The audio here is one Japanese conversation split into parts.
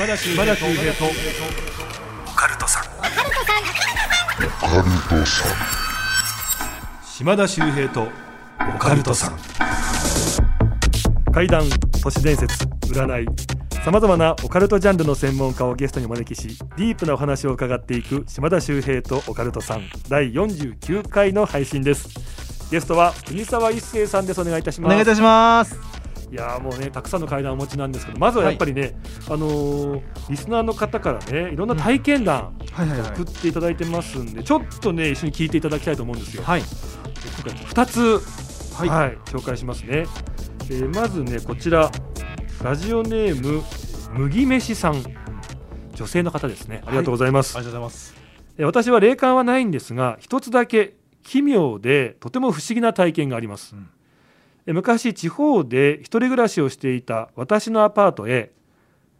島田秀平と。オカルトさん。島田秀平とオカルトさん。怪談都市伝説占い。さまざまなオカルトジャンルの専門家をゲストにお招きしディープなお話を伺っていく島田秀平とオカルトさん。第49回の配信です。ゲストは国沢一生さんです。お願いいたします。お願いいたします。いやーもうねたくさんの階段をお持ちなんですけどまずはやっぱりね、あのーリスナーの方からねいろんな体験談はいはい送っていただいてますんで、ちょっとね一緒に聞いていただきたいと思うんですよ。はい。今回2つ、ははいい紹介しますね、えーまずねこちらラジオネーム麦飯さん。女性の方ですね。ありがとうございます、ありがとうございます。えー私は霊感はないんですが一つだけ奇妙でとても不思議な体験があります、うん。えー昔地方で一人暮らしをしていた私のアパートへ、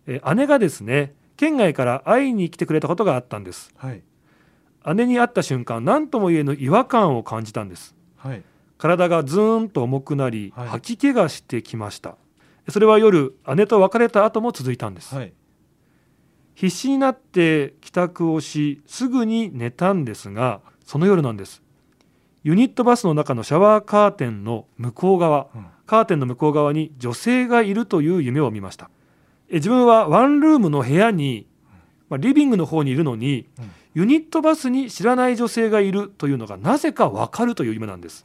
えー姉がですね県外から会いに来てくれたことがあったんです。はい。姉に会った瞬間何とも言えぬ違和感を感じたんです。はい。体がズーンと重くなり、はい。吐き気がしてきました。それは夜姉と別れた後も続いたんです、はい。必死になって帰宅をしすぐに寝たんですがその夜なんですユニットバスの中のシャワーカーテンの向こう側うん。カーテンの向こう側に女性がいるという夢を見ました。え自分はワンルームの部屋に、まあ、リビングの方にいるのにうん。ユニットバスに知らない女性がいるというのがなぜかわかるという夢なんです。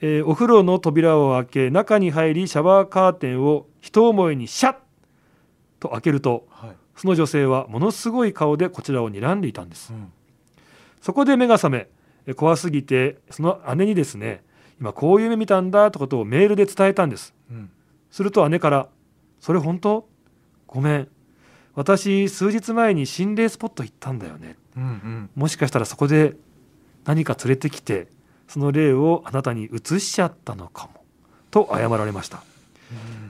えーお風呂の扉を開け中に入りシャワーカーテンを一思いにシャッと開けるとはい。その女性はものすごい顔でこちらを睨んでいたんです。うん。そこで目が覚めえー怖すぎてその姉にですね今こういう夢見たんだってことをメールで伝えたんです。うん。すると姉から「それ本当？ごめん。私数日前に心霊スポット行ったんだよね。うんうん。もしかしたらそこで何か連れてきてその霊をあなたに移しちゃったのかも」と謝られました。え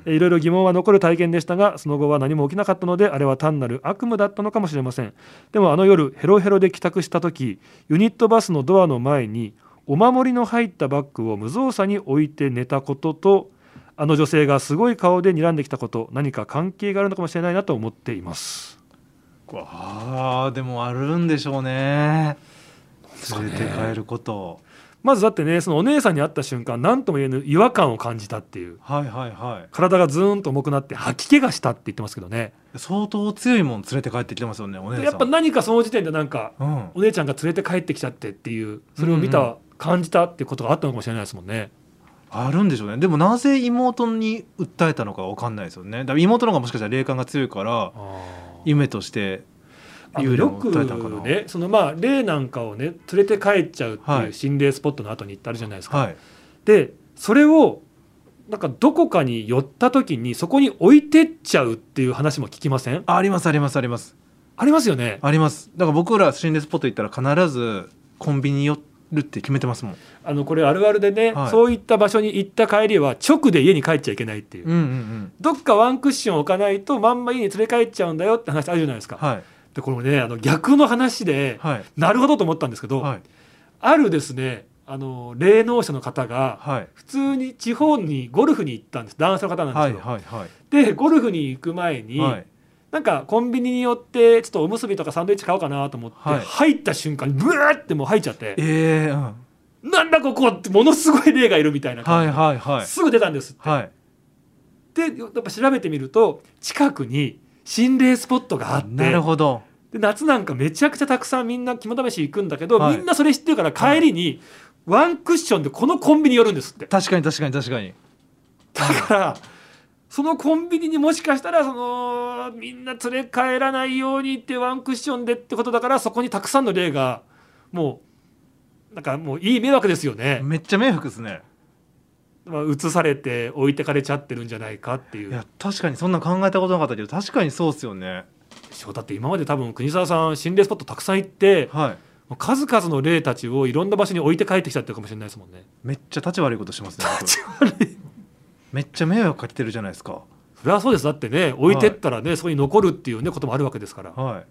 いろいろ疑問は残る体験でしたがその後は何も起きなかったのであれは単なる悪夢だったのかもしれませんでもあの夜ヘロヘロで帰宅した時ユニットバスのドアの前にお守りの入ったバッグを無造作に置いて寝たこととあの女性がすごい顔で睨んできたこと何か関係があるのかもしれないなと思っていますあでもあるんでしょうね。そうね連れて帰ること。まずだってねそのお姉さんに会った瞬間何とも言えぬ違和感を感じたっていうはいはいはい。体がズーンと重くなって吐き気がしたって言ってますけどね相当強いもん連れて帰ってきてますよね。お姉さん。やっぱ何かその時点でなんかうん。お姉ちゃんが連れて帰ってきちゃってっていうそれを見た、うんう感じたっていうことがあったのかもしれないですもんね。あるんでしょうね。でもなぜ妹に訴えたのかわかんないですよね。だから妹の方がもしかしたら霊感が強いから夢としてあの幽霊をよく。ねそのまあ霊なんかをね連れて帰っちゃうってはいいう心霊スポットの後に行ってあるじゃないですか。はい。でそれをなんかどこかに寄った時にそこに置いてっちゃうっていう話も聞きません？あありますありますありますありますよね？あります。だから僕ら心霊スポット行ったら必ずコンビニ寄るって決めてますもん。あのこれあるあるでね、はいそういった場所に行った帰りは直で家に帰っちゃいけないっていう、うんうんうん。どっかワンクッション置かないとまんま家に連れ帰っちゃうんだよって話あるじゃないですか。はいでこれねあの逆の話で、はい。なるほどと思ったんですけど、はい。あるですねあの霊能者の方がはい。普通に地方にゴルフに行ったんです。男性の方なんですはいけど、はいはいでゴルフに行く前に、はい。なんかコンビニに寄ってちょっとおむすびとかサンドイッチ買おうかなと思って、はい。入った瞬間にブワーってもう入っちゃってええうん。なんだここってものすごい霊がいるみたいなはい感じ、はいはい。すぐ出たんですって、はい。でやっぱ調べてみると近くに心霊スポットがあってなるほど。で夏なんかめちゃくちゃたくさんみんな肝試し行くんだけど、はい。みんなそれ知ってるから帰りにワンクッションでこのコンビニ寄るんですって。確かに確かに確かに。だからそのコンビニにもしかしたらそのみんな連れ帰らないようにってワンクッションでってことだからそこにたくさんの霊がもうなんかもういい迷惑ですよね、めっちゃ迷惑ですねまあ、移されて置いてかれちゃってるんじゃないかっていいうや確かにそんな考えたことなかったけど確かにそうっすよね。そうだって今まで多分国沢さん心霊スポットたくさん行ってはい。数々の霊たちをいろんな場所に置いて帰ってきちゃってるかもしれないですもんね。めっちゃ立ち悪いことしてますね僕。立ち悪い。めっちゃ迷惑かけてるじゃないですか。それはそうです。だってね置いてったらね、そこに残るっていうねこともあるわけですから。はい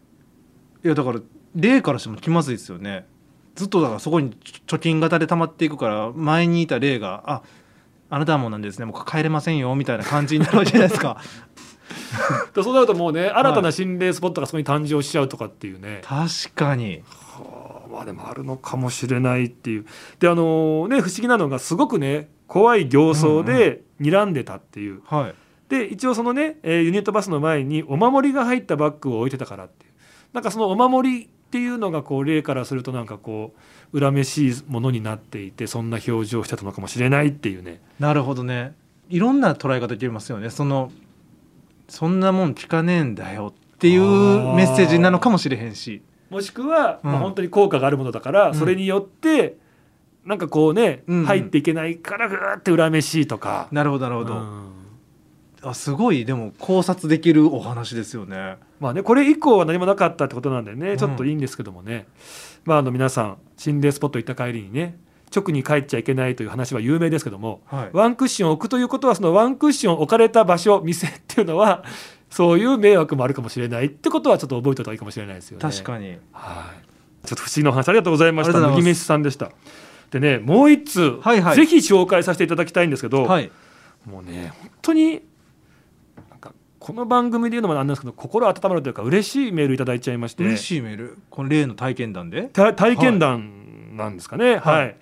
いやだから霊からしても気まずいですよね。ずっとだからそこに貯金型で溜まっていくから前にいた霊がああなたはもうなんですね。もう帰れませんよみたいな感じになるわけじゃないですか。で そうなるともうね新たな心霊スポットがそこに誕生しちゃうとかっていうね、確かに。はあまあでもあるのかもしれないっていう。であのね不思議なのがすごくね怖い形相で睨んでたっていう、はい。で一応そのね、えーユニットバスの前にお守りが入ったバッグを置いてたからっていう。なんかそのお守りっていうのがこう霊からするとなんかこう恨めしいものになっていてそんな表情をしてたのかもしれないっていうね。なるほどね。いろんな捉え方できますよね。そのそんなもん聞かねえんだよっていうメッセージなのかもしれへんし。もしくは、うん。まあ、本当に効果があるものだから、うん。それによってなんかこうね、うん。うん入っていけないからぐーって恨めしいとか。なるほどなるほど、うん。あすごい。でも考察できるお話ですよねまあね、これ以降は何もなかったってことなんでね、うんちょっといいんですけどもね、まあ、あの皆さん心霊スポット行った帰りにね直に帰っちゃいけないという話は有名ですけども、はいワンクッションを置くということはそのワンクッション置かれた場所店っていうのは そういう迷惑もあるかもしれないってことはちょっと覚えておいた方がいいかもしれないですよね。確かにはい。ちょっと不思議なお話ありがとうございました。麦飯さんでした。でね、もう一通、はいはいぜひ紹介させていただきたいんですけど、はいもうね本当にこの番組で言うのもなんですけど心温まるというか嬉しいメールいただいちゃいまして。嬉しいメール？この例の体験談で？た体験談なんですかね。はい、はい。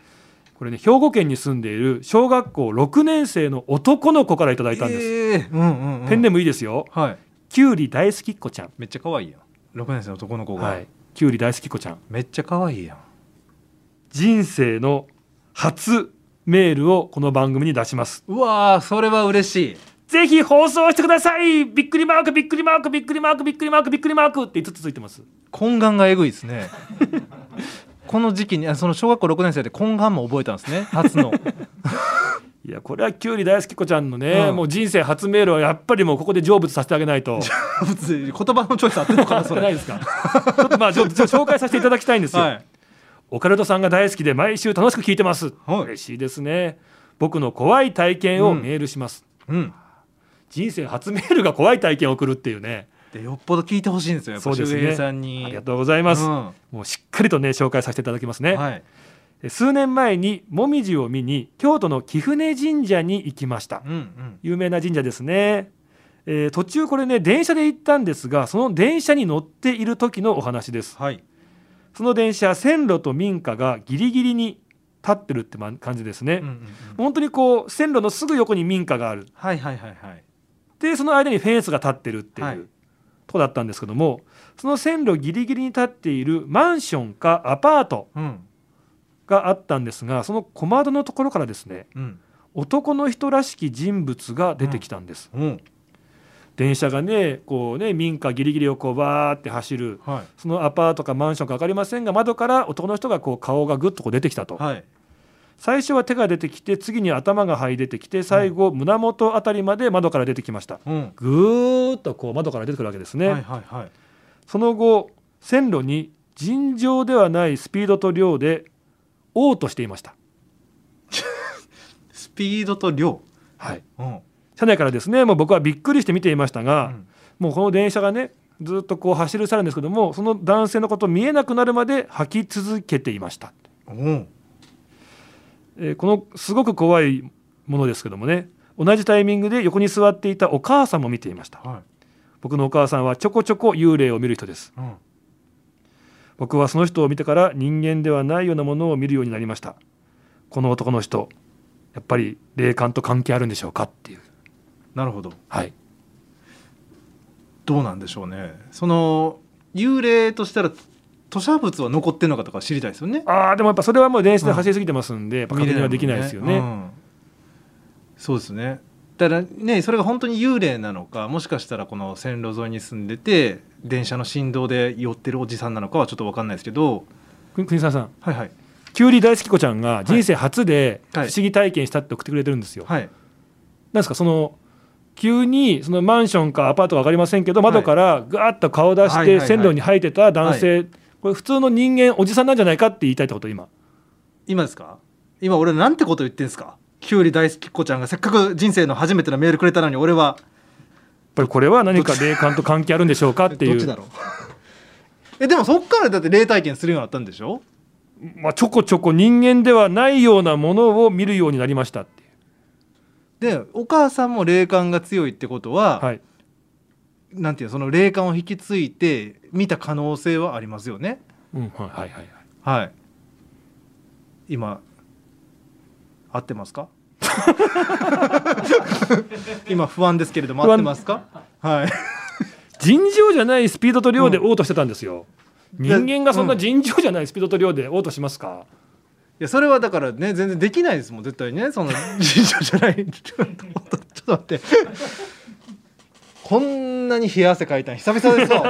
これね兵庫県に住んでいる小学校6年生の男の子からいただいたんです、えーうんうんうん。ペンネームいいですよ。はい。きゅうり大好きっ子ちゃん。めっちゃ可愛いやん。6年生の男の子が、はい。きゅうり大好きっ子ちゃん。めっちゃ可愛いやん。人生の初メールをこの番組に出します。うわーそれは嬉しいぜひ放送してください。びっくりマークびっくりマークびっくりマークびっくりマークびっくりマークって5つついてます。懇願がえぐいですね。この時期にあその小学校6年生で懇願も覚えたんですね。初の。いやこれはきゅうり大好き子ちゃんのね、うん。もう人生初メールはやっぱりもうここで成仏させてあげないと。普通に言葉のチョイスあってんのかなそそれれないですか？ちょっとまあ紹介させていただきたいんですよ、はい。オカルトさんが大好きで毎週楽しく聞いてます、はい。嬉しいですね。僕の怖い体験をメールします、うん人生初メールが怖い体験を送るっていうね。でよっぽど聞いてほしいんですよそうですね。さんに。ありがとうございます、うん。もうしっかりとね紹介させていただきますね、はい。数年前にもみじを見に京都の貴船神社に行きました。うんうん。有名な神社ですね、えー途中これね電車で行ったんですがその電車に乗っている時のお話です。はい。その電車線路と民家がギリギリに立ってるってま感じですね、うんうんうん。本当にこう線路のすぐ横に民家がある。はいはいはいはいでその間にフェンスが立ってるっていう、はい。とこだったんですけどもその線路ギリギリに立っているマンションかアパートうん。があったんですがその小窓のところからですねうん。男の人らしき人物が出てきたんです、うん。電車がねこうね民家ギリギリをこうバーって走るはそのアパートかマンションか分かりませんが窓から男の人がこう顔がぐっとこう出てきたと、いはい最初は手が出てきて次に頭が這い出てきて最後胸元あたりまで窓から出てきました。うん。ぐーっとこう窓から出てくるわけですね、はいはいはい。その後線路に尋常ではないスピードと量で嘔吐していました、スピードと量。はい、うん。車内からですねもう僕はびっくりして見ていましたが、うん。もうこの電車がねずっとこう走り去るんですけどもその男性のこと見えなくなるまで吐き続けていました、うんえーこのすごく怖いものですけどもね同じタイミングで横に座っていたお母さんも見ていました。は僕のお母さんはちょこちょこ幽霊を見る人です。いうん。僕はその人を見てから人間ではないようなものを見るようになりました。この男の人やっぱり霊感と関係あるんでしょうかっていう。なるほど。はい。どうなんでしょうね。その幽霊としたら吐砂物は残ってんのかとか知りたいですよね。ああでもやっぱそれはもう電子で走りすぎてますんで、やっぱ確認はできないですよね。うん。そうですね。だからねそれが本当に幽霊なのかもしかしたらこの線路沿いに住んでて電車の振動で寄ってるおじさんなのかはちょっと分かんないですけど。く国沢さんはいはい。きゅうり大好き子ちゃんが人生初で不はい。思議体験したって送ってくれてるんですよ、はい。なんですかその急にそのマンションかアパートか分かりませんけど窓からガーッと顔出してはいはいはい線路に入ってた男性、これ普通の人間おじさんなんじゃないかって言いたいってこと今。今ですか？今俺なんてこと言ってんすか？キュウリ大好きっ子ちゃんがせっかく人生の初めてのメールくれたのに俺は。やっぱりこれは何か霊感と関係あるんでしょうかっていう。どっちだろう？えでもそっからだって霊体験するようになったんでしょ？まあ、ちょこちょこ人間ではないようなものを見るようになりましたっていう。でお母さんも霊感が強いってことは、はいなんていうのその霊感を引き継いで見た可能性はありますよね。うんはいはいはい。はい。はい今合ってますか？今不安ですけれども合ってますか？はい。尋常じゃないスピードと量で嘔吐してたんですよ、ん人間がそんな尋常じゃないスピードと量で嘔吐しますか、いやそれはだからね全然できないですもん絶対ね。その 尋常じゃない。ちょっと待ってこんなに冷や汗かいたん久々ですよ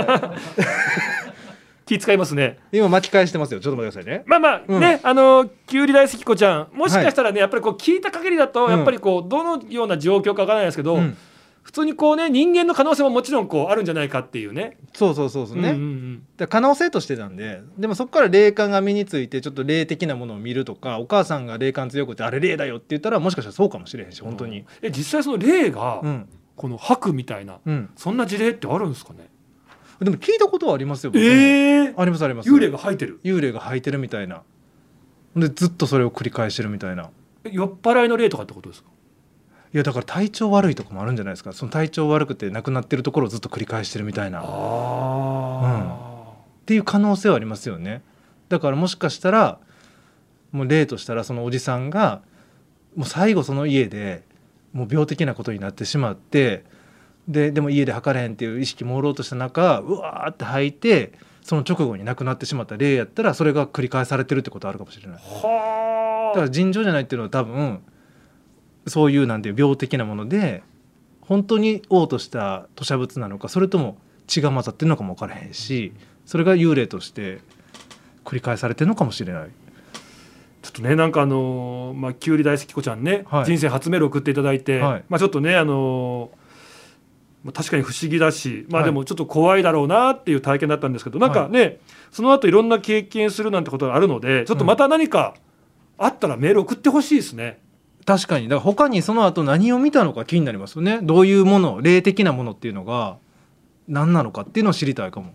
気使いますね。今巻き返してますよ。ちょっと待ってくださいね。まあまあうん。ね、あのきゅうり大好き子ちゃんもしかしたらね、やっぱりこう聞いた限りだとうん。やっぱりこうどのような状況かわからないですけど、うん。普通にこうね人間の可能性ももちろんこうあるんじゃないかっていうね。そうそうそうそうね、うんうんうん。可能性としてなんででもそこから霊感が身についてちょっと霊的なものを見るとかお母さんが霊感強くてあれ霊だよって言ったらもしかしたらそうかもしれへんし本当に。え実際その霊がうんこの吐くみたいな、うん。そんな事例ってあるんですかね？でも聞いたことはありますよええありますあります。幽霊が吐いてる？幽霊が吐いてるみたいな。でずっとそれを繰り返してるみたいな。え酔っ払いの霊とかってことですか？いやだから体調悪いとかもあるんじゃないですか。その体調悪くて亡くなってるところをずっと繰り返してるみたいな。っあていう可能性はありますよね。だからもしかしたらもう例としたらそのおじさんがもう最後その家でもう病的なことになってしまってででも家で測れへんっていう意識朦朧とした中うわーって吐いてその直後に亡くなってしまった例やったらそれが繰り返されてるってことあるかもしれない。だから尋常じゃないっていうのは多分そういうなんていう病的なもので本当に嘔吐した吐砂物なのかそれとも血が混ざってるのかも分からへんしそれが幽霊として繰り返されてるのかもしれない。ちょっとねなんかあのーまあきゅうり大好き子ちゃんね、はい。人生初メール送っていただいて、はい。まあちょっとねあのーまあ確かに不思議だし、まあはい。でもちょっと怖いだろうなっていう体験だったんですけど、なんかねその後いろんな経験するなんてことがあるのでちょっとまた何かあったらメール送ってほしいですね。確かに。だから他にその後何を見たのか気になりますよね。どういうもの霊的なものっていうのが何なのかっていうのを知りたいかも。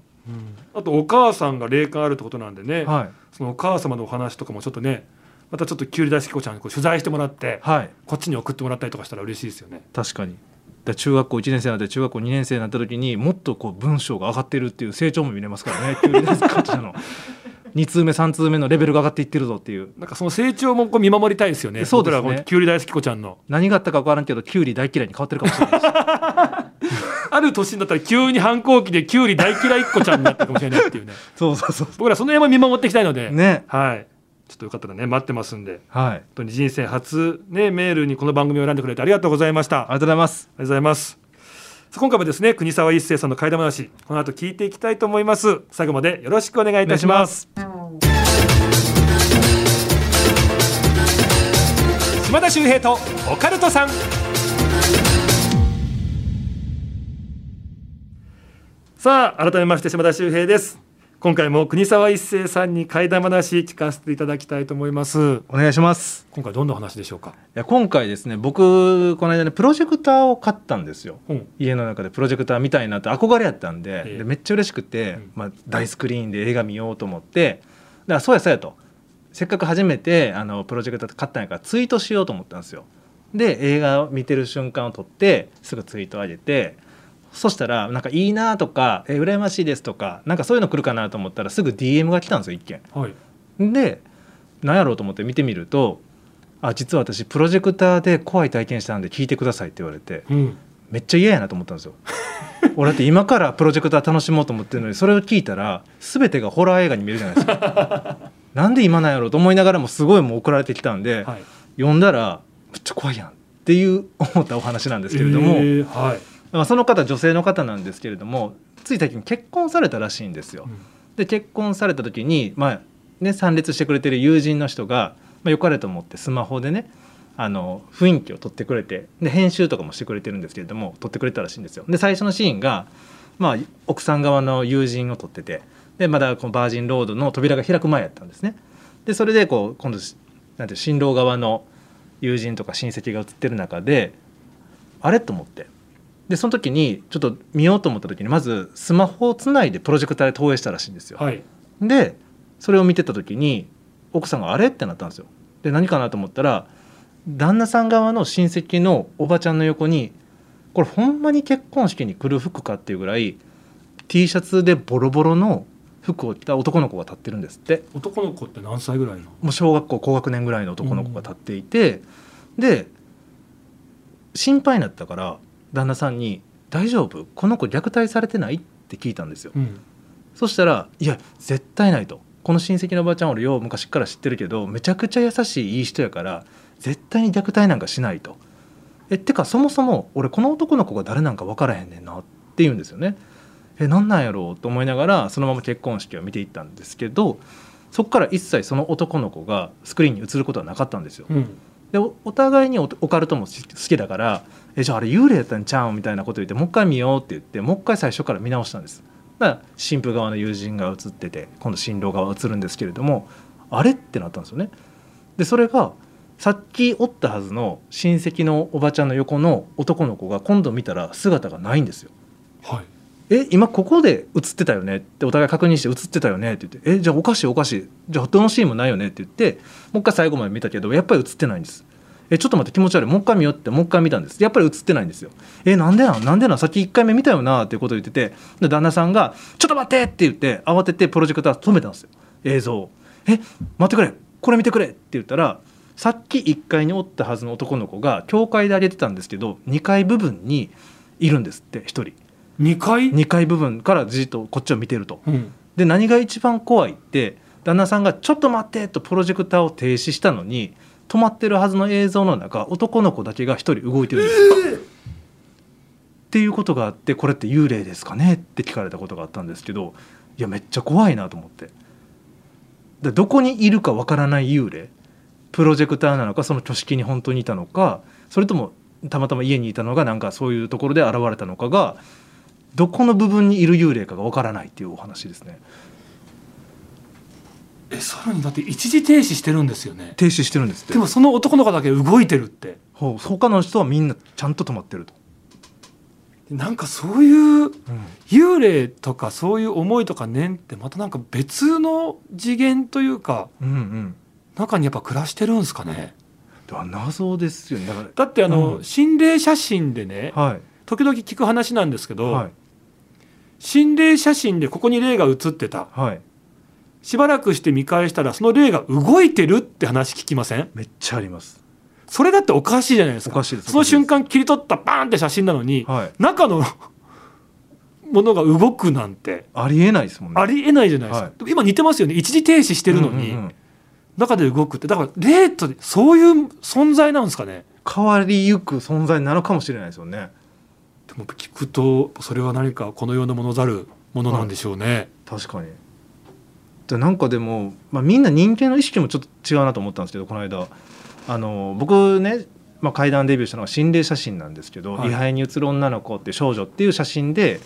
あとお母さんが霊感あるってことなんでね、はい、そのお母様のお話とかもちょっとねまたちょっときゅうり大好き子ちゃんにこう取材してもらってはい、こっちに送ってもらったりとかしたら嬉しいですよね。確かに。だ中学校1年生になって中学校2年生になった時にもっとこう文章が上がってるっていう成長も見れますからね急にですこっちの2通目3通目のレベルが上がっていってるぞっていうなんかその成長もこう見守りたいですよね。そうですねきゅうり大好き子ちゃんの。何があったか分からんけどキュウリ大嫌いに変わってるかもしれないしある年になったら急に反抗期でキュウリ大嫌いっ子ちゃんになったかもしれないっていうね。そうそうそう僕らその辺も見守っていきたいので、ねはい。とよかったらね待ってますんで、はいあり本当に人生初ねメールにこの番組を選んでくれてありがとうございました。ありがとうございますがとうございます。今回もですね国沢一生さんの怪談話この後聞いていきたいと思います。最後までよろしくお願いいたします。島田秀平とオカルトさん。さあ改めまして島田秀平です。今回も国沢一生さんに怪談話聞かせていただきたいと思います。お願いします。今回どんな話でしょうか？いや今回ですね僕この間ねプロジェクターを買ったんですよ。うん。家の中でプロジェクター見たいなって憧れやったんで,、ええ。でめっちゃ嬉しくて、うん。まあ、大スクリーンで映画見ようと思って。だからそうやそうやと。せっかく初めてあのプロジェクター買ったんやからツイートしようと思ったんですよ。で映画を見てる瞬間を撮ってすぐツイート上げてそしたらなんかいいなとかえ羨ましいですとかなんかそういうの来るかなと思ったらすぐ DM が来たんですよ一件はい。で何やろうと思って見てみると「あ実は私プロジェクターで怖い体験したんで聞いてください」って言われてうん。めっちゃ嫌やなと思ったんですよ。俺だって今からプロジェクター楽しもうと思ってるのにそれを聞いたら全てがホラー映画に見えるじゃないですか。なんで今なんやろうと思いながらもすごいもう送られてきたんで、はい。読んだらめっちゃ怖いやんっていう思ったお話なんですけれども、えーはい。まあ、その方女性の方なんですけれどもつい最近結婚されたらしいんですよ。で結婚された時に、まあね、参列してくれてる友人の人が、まあ、よかれと思ってスマホでねあの雰囲気を撮ってくれてで編集とかもしてくれてるんですけれども撮ってくれたらしいんですよ。で最初のシーンが、まあ、奥さん側の友人を撮っててでまだこのバージンロードの扉が開く前やったんですね。でそれでこう今度なんて新郎側の友人とか親戚が映ってる中であれ？と思ってでその時にちょっと見ようと思った時にまずスマホをつないでプロジェクターで投影したらしいんですよ。はい。でそれを見てた時に奥さんが「あれ?」ってなったんですよ。で何かなと思ったら旦那さん側の親戚のおばちゃんの横にこれほんまに結婚式に来る服かっていうぐらい T シャツでボロボロの服を着た男の子が立ってるんですって男の子って何歳ぐらいの？もう小学校高学年ぐらいの男の子が立っていて、で心配になったから旦那さんに「大丈夫？この子虐待されてない?」って聞いたんですよ。うんそしたら「いや絶対ない」と「この親戚のおばちゃん俺よう昔から知ってるけどめちゃくちゃ優しいいい人やから絶対に虐待なんかしない」と。えってかそもそも俺この男の子が誰なんか分からへんねんなって言うんですよね。えなんなんやろう？と思いながらそのまま結婚式を見ていったんですけどそこから一切その男の子がスクリーンに映ることはなかったんですよ。うんでおお互いにオオカルトも好きだから「えじゃああれ幽霊やったんちゃうん?」みたいなこと言ってもう一回見ようって言ってもう一回最初から見直したんです。だから新婦側の友人が映ってて今度新郎側が映るんですけれどもあれってなったんですよね。でそれがさっきおったはずの親戚のおばちゃんの横の男の子が今度見たら姿がないんですよ。はい。え今ここで映ってたよねってお互い確認して映ってたよねって言ってえじゃあおかしいおかしい。じゃあどのシーンもないよねって言ってもう一回最後まで見たけどやっぱり映ってないんですえちょっと待って気持ち悪い。もう一回見ようって。もう一回見たんです。やっぱり映ってないんですよ。えなんでなん？なんでなん？さっき1回目見たよなっていうことを言ってて。で旦那さんが「ちょっと待って!」って言って慌ててプロジェクター止めたんですよ。映像を。え待ってくれ。これ見てくれって言ったらさっき1階におったはずの男の子が教会で上げてたんですけど2階部分にいるんですって1人。2階？2階部分からじっとこっちを見てると。うん。で何が一番怖いって旦那さんが「ちょっと待って」とプロジェクターを停止したのに止まってるはずの映像の中男の子だけが一人動いてるんです、っていうことがあってこれって幽霊ですかねって聞かれたことがあったんですけどいやめっちゃ怖いなと思って。でどこにいるかわからない幽霊プロジェクターなのかその挙式に本当にいたのかそれともたまたま家にいたのがなんかそういうところで現れたのかがどこの部分にいる幽霊かがわからないっていうお話ですねえさらにだって一時停止してるんですよね。停止してるんですって。でもその男の子だけ動いてるって。ほう他の人はみんなちゃんと止まってると、なんかそういう幽霊とかそういう思いとか念ってまたなんか別の次元というかうんうん。中にやっぱ暮らしてるんですかね。謎ですよね。だってあの、うん。心霊写真でねらはい。時々聞く話なんですけど、はい。心霊写真でここに霊が写ってた。はいしばらくして見返したらその霊が動いてるって話聞きません？めっちゃあります。それだっておかしいじゃないですか。おかしいです。その瞬間切り取ったバーンって写真なのに、はい。中のものが動くなんて。ありえないですもんね。ありえないじゃないですか、は今似てますよね。一時停止してるのに、うんうんうん。中で動くって。だから霊とそういう存在なんですかね。変わりゆく存在なのかもしれないですよね。でも聞くとそれは何かこの世のものざるものなんでしょうね、確かにでなんかでも、まあ、みんな人間の意識もちょっと違うなと思ったんですけどこの間あの僕ね、まあ、階段デビューしたのが心霊写真なんですけど「はい位牌に映る女の子」って少女っていう写真で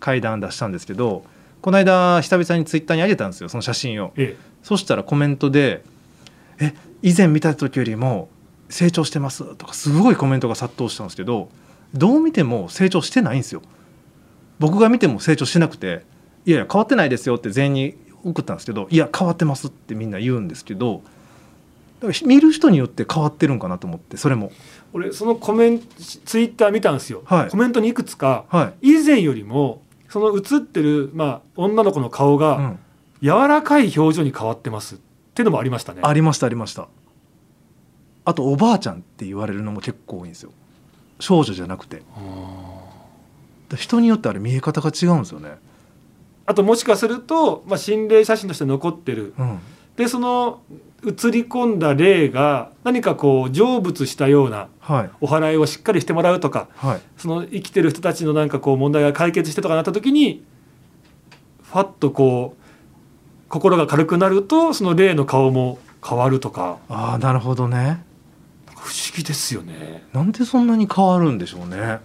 階段出したんですけどこの間久々にツイッターに上げたんですよその写真を。えそしたらコメントで「え以前見た時よりも成長してます」とかすごいコメントが殺到したんですけどどう見ても成長してないんですよ。僕が見ても成長してなくて「いやいや変わってないですよ」って全員に送ったんですけど「いや変わってます」ってみんな言うんですけどだから見る人によって変わってるんかなと思ってそれも。俺そのコメントツイッター見たんですよ、はい。コメントにいくつかはい。以前よりもその映ってる、まあ、女の子の顔がうん、柔らかい表情に変わってますっていうのもありましたね。ありましたありました。あとおばあちゃんって言われるのも結構多いんですよ。少女じゃなくて。人によってあれ見え方が違うんですよねあともしかすると、まあ、心霊写真として残ってる。うん。でその映り込んだ霊が何かこう成仏したようなはい。お祓いをしっかりしてもらうとかはい。その生きてる人たちのなんかこう問題が解決してとかなった時にファッとこう心が軽くなるとその霊の顔も変わるとか。ああなるほどね。不思議ですよね。なんでそんなに変わるんでしょうね。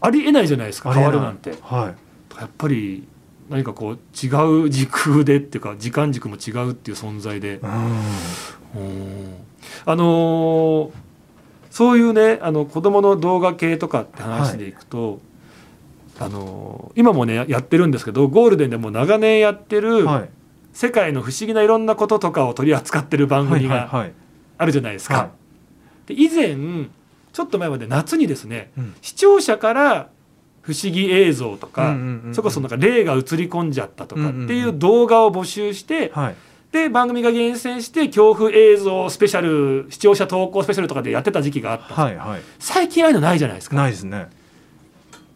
ありえないじゃないですか変わるなんて。はい。やっぱり何かこう違う時空でっていうか時間軸も違うっていう存在で。あのーそういうねあの子供の動画系とかって話でいくと、あのー今もねややってるんですけどゴールデンでも長年やってる、はい。世界の不思議ないろんなこととかを取り扱ってる番はい組がはいはい。あるじゃないですか。はい。で以前ちょっと前まで夏にですねうん。視聴者から不思議映像とか、それこそなんか霊が映り込んじゃったとかっていう動画を募集して、はい。で番組が厳選して恐怖映像スペシャル視聴者投稿スペシャルとかでやってた時期があったはいはい。最近ああいうのないじゃないですか。ないですね。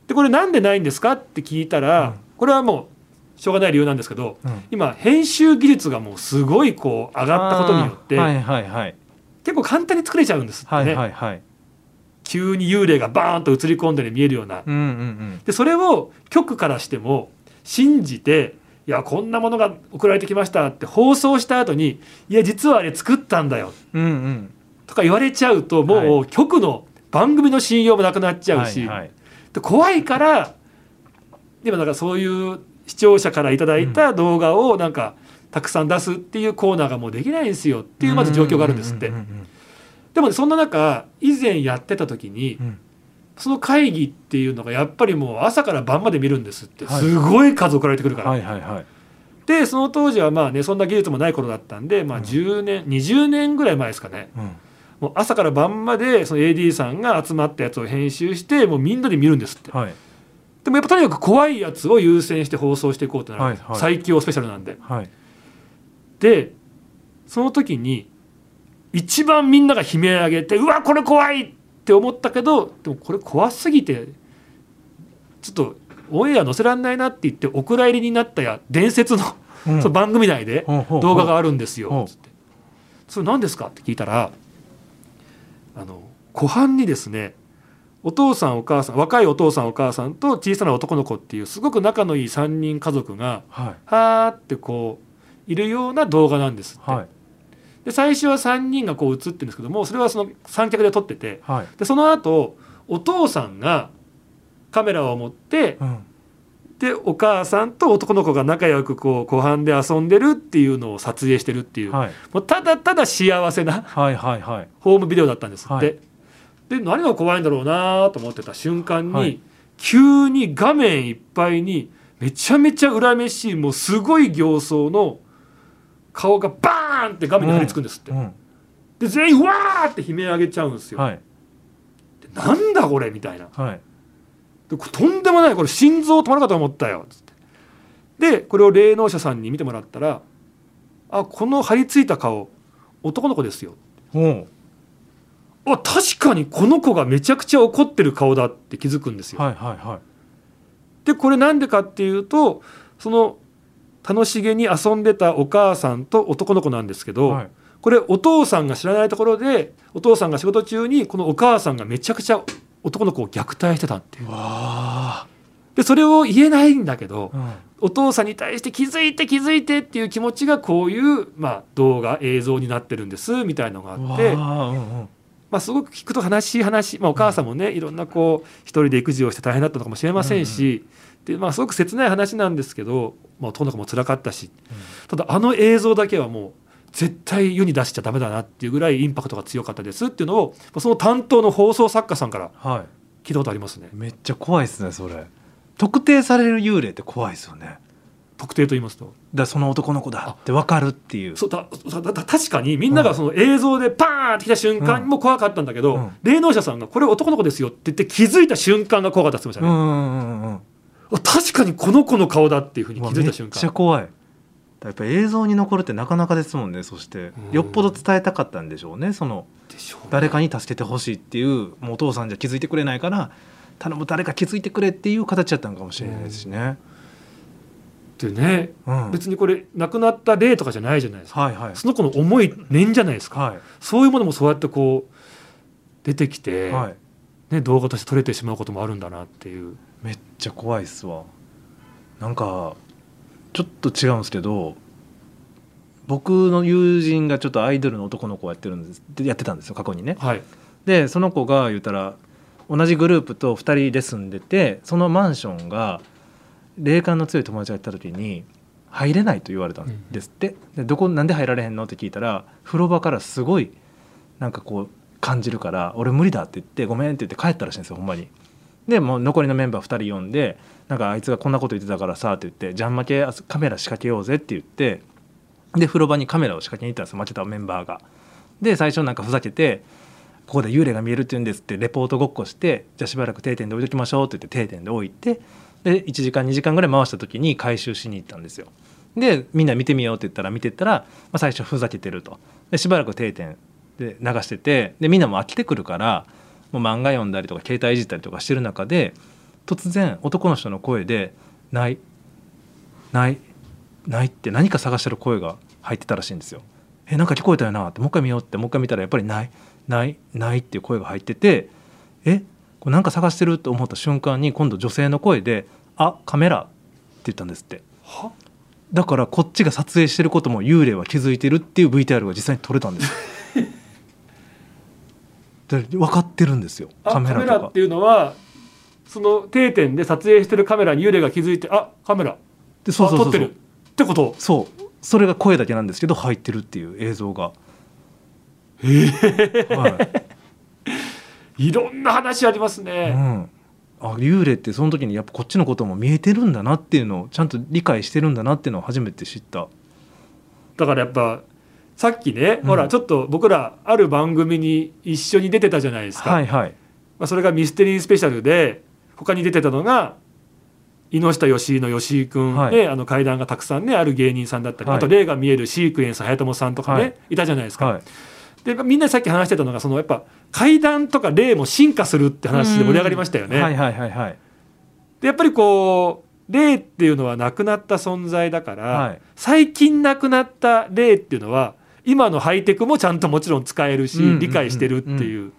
でこれなんでないんですかって聞いたら、うん。これはもうしょうがない理由なんですけどうん。今編集技術がもうすごいこう上がったことによって、はいはいはい結構簡単に作れちゃうんですってね、はいはいはい急に幽霊がバーンと映り込んで見えるような。うんうんうん。でそれを局からしても信じていやこんなものが送られてきましたって放送した後にいや実はあれ作ったんだよ。うんうん。とか言われちゃうともう局の番組の信用もなくなっちゃうし、はいはい。で怖いからでもなんかそういう視聴者からいただいた動画をなんかたくさん出すっていうコーナーがもうできないんですよっていうまず状況があるんですって。うんうんうんでもねそんな中以前やってた時にうん。その会議っていうのがやっぱりもう朝から晩まで見るんですって。はい。すごい数送られてくるから、はいはいはい。でその当時はまあねそんな技術もない頃だったんで、まあ、うん。10年、20年ぐらい前ですかね。うん。もう朝から晩までその AD さんが集まったやつを編集してもうみんなで見るんですって。はい。でもやっぱとにかく怖いやつを優先して放送していこうってなるはいはい。最強スペシャルなんで。はい。でその時に一番みんなが悲鳴上げてうわこれ怖いって思ったけどでもこれ怖すぎてちょっとオンエア載せられないなって言ってお蔵入りになったや伝説のうん。その番組内で動画があるんですよつって。それ何ですかって聞いたらあの湖畔にですねお父さんお母さん若いお父さんお母さんと小さな男の子っていうすごく仲のいい3人家族がはーってこういるような動画なんですって、はいで最初は3人がこう映ってるんですけどもそれはその三脚で撮っててはい。でその後お父さんがカメラを持ってうん。でお母さんと男の子が仲良くこう湖畔で遊んでるっていうのを撮影してるっていう、はい。もうただただ幸せなはいはいはい。ホームビデオだったんです。って、はい。で何が怖いんだろうなと思ってた瞬間に、はい。急に画面いっぱいにめちゃめちゃ恨めしいもうすごい形相の顔がバーンって画面に張り付くんですって、うん。で全員わーって悲鳴上げちゃうんですよ、はい。でなんだこれみたいな。はい。でとんでもないこれ心臓止まるかと思ったよ。つって。でこれを霊能者さんに見てもらったら「あこの張り付いた顔男の子ですよ」あ確かにこの子がめちゃくちゃ怒ってる顔だって気づくんですよ。はいはいはい。でこれなんでかっていうとその楽しげに遊んでたお母さんと男の子なんですけど、はい。これお父さんが知らないところでお父さんが仕事中にこのお母さんがめちゃくちゃ男の子を虐待してたっていう。でそれを言えないんだけどうん。お父さんに対して気づいて気づいてっていう気持ちがこういう、まあ、動画映像になってるんですみたいのがあって。まあ、すごく聞くと悲しい話、まあ、お母さんもねいろんなこう一人で育児をして大変だったのかもしれませんし、でまあ、すごく切ない話なんですけど、まあ、男の子も辛かったしただあの映像だけはもう絶対世に出しちゃダメだなっていうぐらいインパクトが強かったですっていうのをその担当の放送作家さんからはい。聞いたことありますね。めっちゃ怖いですねそれ。特定される幽霊って怖いですよね。だか特定と言いますと。らその男の子だって分かるっていう。そうだだだだ確かにみんながその映像でパーンって来た瞬間も怖かったんだけど、うん。霊能者さんがこれ男の子ですよって言って気づいた瞬間が怖かったって言ってましたね、うんうんうんうんあ確かにこの子の顔だっていうふうに気づいた瞬間。ちゃ怖い。やっぱ映像に残るってなかなかですもんねそして。うん。よっぽど伝えたかったんでしょうねその誰かに助けてほしいっていうもうお父さんじゃ気づいてくれないから頼む誰か気づいてくれっていう形だったのかもしれないですしね、でね、うん。別にこれ亡くなった霊とかじゃないじゃないですか、はいはい。その子の思い念じゃないですか、はい。そういうものもそうやってこう出てきて、はい。ね、動画として撮れてしまうこともあるんだなっていうめっちゃ怖いっすわ。なんかちょっと違うんですけど僕の友人がちょっとアイドルの男の子をやってるんですでやってたんですよ過去にね。はい。でその子が言ったら同じグループと2人で住んでてそのマンションが霊感の強い友達が行った時に入れないと言われたんですって、でどこなんで入られへんのって聞いたら風呂場からすごいなんかこう感じるから俺無理だって言ってごめんって言って帰ったらしいんですよほんまに。でもう残りのメンバー2人呼んでなんかあいつがこんなこと言ってたからさって言ってじゃん負けカメラ仕掛けようぜって言ってで風呂場にカメラを仕掛けに行ったんです負けたメンバーが。で最初なんかふざけてここで幽霊が見えるって言うんですってレポートごっこしてじゃあしばらく定点で置いときましょうって言って定点で置いてで1時間2時間ぐらい回した時に回収しに行ったんですよでみんな見てみようって言ったら見てったら、まあ、最初ふざけてるとでしばらく定点で流しててでみんなも飽きてくるからもう漫画読んだりとか携帯いじったりとかしてる中で突然男の人の声で「ないないない」って何か探してる声が入ってたらしいんですよ。えなんか聞こえたよなってもう一回見ようってもう一回見たらやっぱりないないないっていう声が入っててえこれなんか探してると思った瞬間に今度女性の声で「あカメラ」って言ったんですって。は？だからこっちが撮影してることも幽霊は気づいてるっていう VTR が実際に撮れたんです で分かってるんですよ。あカメラとか。っていうのはその定点で撮影してるカメラに幽霊が気づいてあカメラ。でそうそうそう撮ってる。ってこと？そう。それが声だけなんですけど入ってるっていう映像が。はい。いろんな話ありますうね、ん、あ幽霊ってその時にやっぱこっちのことも見えてるんだなっていうのをちゃんと理解してるんだなっていうのを初めて知った。だからやっぱさっきね、うん。ほらちょっと僕らある番組に一緒に出てたじゃないですか、はいはい。まあ、それがミステリースペシャルで他に出てたのが井下義井の吉井君、はい。ねあの階段がたくさんねある芸人さんだったり、はい。あと霊が見えるシークエンス早友さんとかね、はい。い、たじゃないですか。はい。でみんなでさっき話してたのがそのやっぱ階段とか霊も進化するって話で盛り上がりましたよね。はいはいはいはい。でやっぱりこう霊っていうのはなくなった存在だから、はい。最近なくなった霊っていうのは今のハイテクもちゃんともちろん使えるし、理解してるっていう。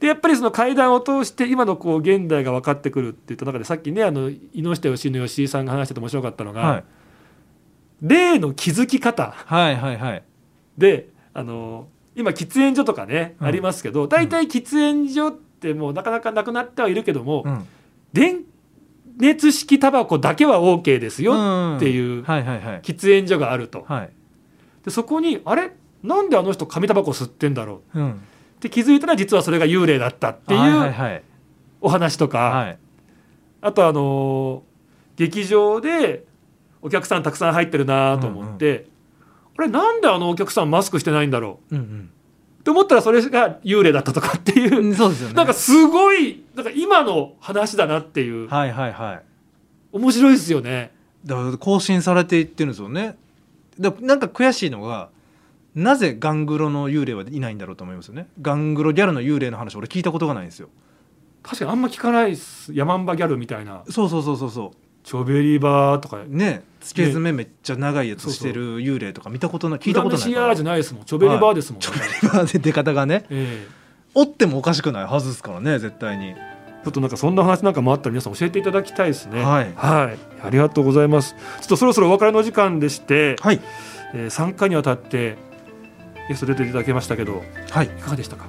でやっぱりその階段を通して今のこう現代が分かってくるって言った中でさっきねあの井下義井の吉井さんが話してて面白かったのが、はい。霊の気づき方。はいはいはい。であの今喫煙所とかね、うん。ありますけど大体喫煙所ってもうなかなかなくなってはいるけども、うん。電熱式タバコだけは OK ですよっていうはいはいはい。喫煙所があると。はいでそこにあれ？なんであの人紙タバコ吸ってんだろう？うん。って気づいたら実はそれが幽霊だったってはいはいいうはい。お話とか、はい。あとあのー劇場でお客さんたくさん入ってるなと思って、あれなんであのお客さんマスクしてないんだろう？んうって思ったらそれが幽霊だったとかっていう、うんそうですよね。なんかすごいなんか今の話だなっていう。はいはいはい。面白いですよね。だから更新されていってるんですよねでなんか悔しいのがなぜガングロの幽霊はいないんだろうと思いますよね。ガングロギャルの幽霊の話俺聞いたことがないんですよ。確かにあんま聞かないっす。ヤマンバギャルみたいな。そうそうそうそうそチョベリバーとか。うねつけ爪めっちゃ長いやつしてる幽霊とか見たことない聞いたことないシアじゃないですもん。チョベリバーですもん、ね今で出方がね。ええ。おってもおかしくないはずですからね絶対にちょっとなんかそんな話なんかもあったら皆さん教えていただきたいですね。はいはい、ありがとうございます。ちょっとそろそろお別れの時間でして、はいえー、3回にわたってゲスト出ていただきましたけど、はいいかがでしたか？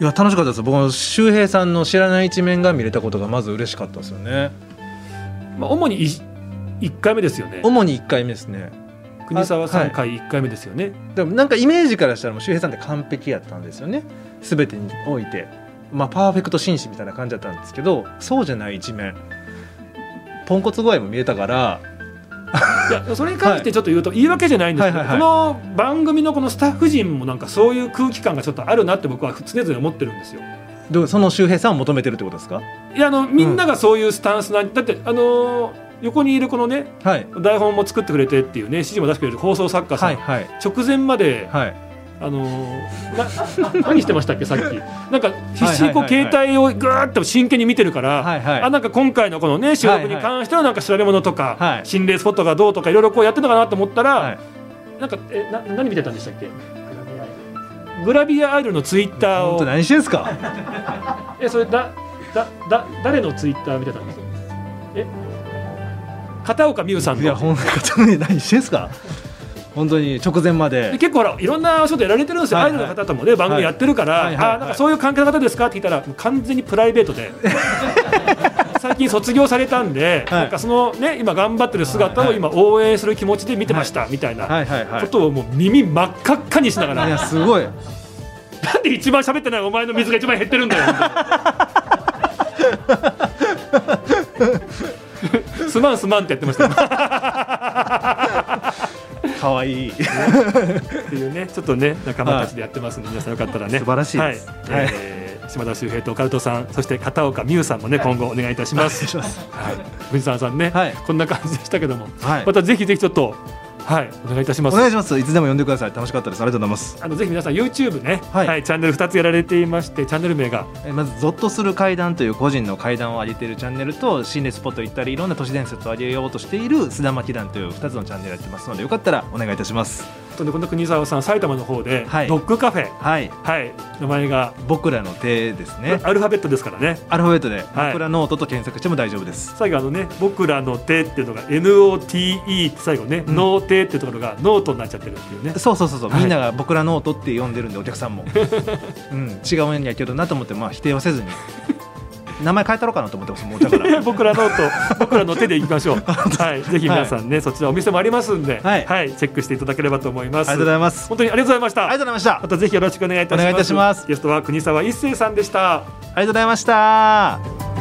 いや楽しかったです僕は周平さんの知らない一面が見れたことがまず嬉しかったですよねまあ主にい一回目ですよね。主に1回目ですね国沢さはいん回一回目ですよね。でもなんかイメージからしたらもう周平さんって完璧やったんですよね全てにおいてまあパーフェクト紳士みたいな感じだったんですけどそうじゃない一面。ポンコツ具合も見えたから。いやそれに関してちょっと言うと言い訳じゃないんですけど、この番組のこのスタッフ陣もなんかそういう空気感がちょっとあるなって僕は常々思ってるんですよ。でもその周平さんを求めてるってことですか？いやあのみんながそういうスタンスなんだってあのー横にいるこのねはい。台本も作ってくれてっていうね指示も出してくれる放送作家さん、はいはい。直前まで、はいあのーな何してましたっけさっき。なんか必死にこうはいはいはい携帯をぐーっと真剣に見てるから、はいはい。あなんか今回のこのね収録に関してのなんか調べ物とか、はい。心霊スポットがどうとかいろいろこうやってるのかなと思ったら、はい。なんかえな何見てたんでしたっけ？グラビアアイドルのツイッターを。本当何してんすか？えそれだだだ誰のツイッター見てたんですか？え？片岡美優さんの。いやほんと何してんすか？本当に直前まで。で結構ほらいろんなお仕事やられてるんですよ、はいはい。アイドルの方ともね番組やってるから、はいはいあなんかそういう関係の方ですかって聞いたら完全にプライベートで。最近卒業されたんで、はい。なんかそのね今頑張ってる姿を今応援する気持ちで見てました、みたいなはいはいはい。ことをもう耳真っ赤っかにしながら、いやすごい。なんで一番喋ってないお前の水が一番減ってるんだよ。すまんすまんってやってましたかわい。いっていうねちょっとね仲間たちでやってますんで、皆さんよかったらね。素晴らしいです。はい。えー島田秀平とオカルトさんそして片岡美優さんもね今後お願いいたします。しますはい、藤沢さんね、はい。こんな感じでしたけども、はい。またぜひぜひちょっとはいお願いいたします。お願いします。いつでも呼んでください。楽しかったです。ありがとうございます。あのぜひ皆さん YouTube ね、は、はいいチャンネル2つやられていましてチャンネル名が。えまずゾッとする怪談という個人の怪談を上げているチャンネルと心霊スポット行ったりいろんな都市伝説を上げようとしている須田巻団という2つのチャンネルやってますのでよかったらお願いいたします。あとねこの國澤さん埼玉の方で、はい。ドッグカフェ。はい。はい。名前が、僕らの手ですね。アルファベットですからね。アルファベットではい。僕らノートと検索しても大丈夫です。最後あのね僕らの手っていうのが NOTE って最後ね、うん。ノーテっていうところがノートになっちゃってるっていうね。そうそうそうそう、はい。みんなが僕らノートって呼んでるんでお客さんも、うん、違うんやけどなと思ってまあ否定はせずに名前変えたろうかなと思ってますもうだから 僕らのと僕らの手でいきましょう。はい、ぜひ皆さんね、そちらお店もありますんで、は、はいいチェックしていただければと思います。ありがとうございます本当にありがとうございました。ありがとうございましたまたぜひよろしくお願いいたします。お願いいたしますゲストは国沢一生さんでした。ありがとうございました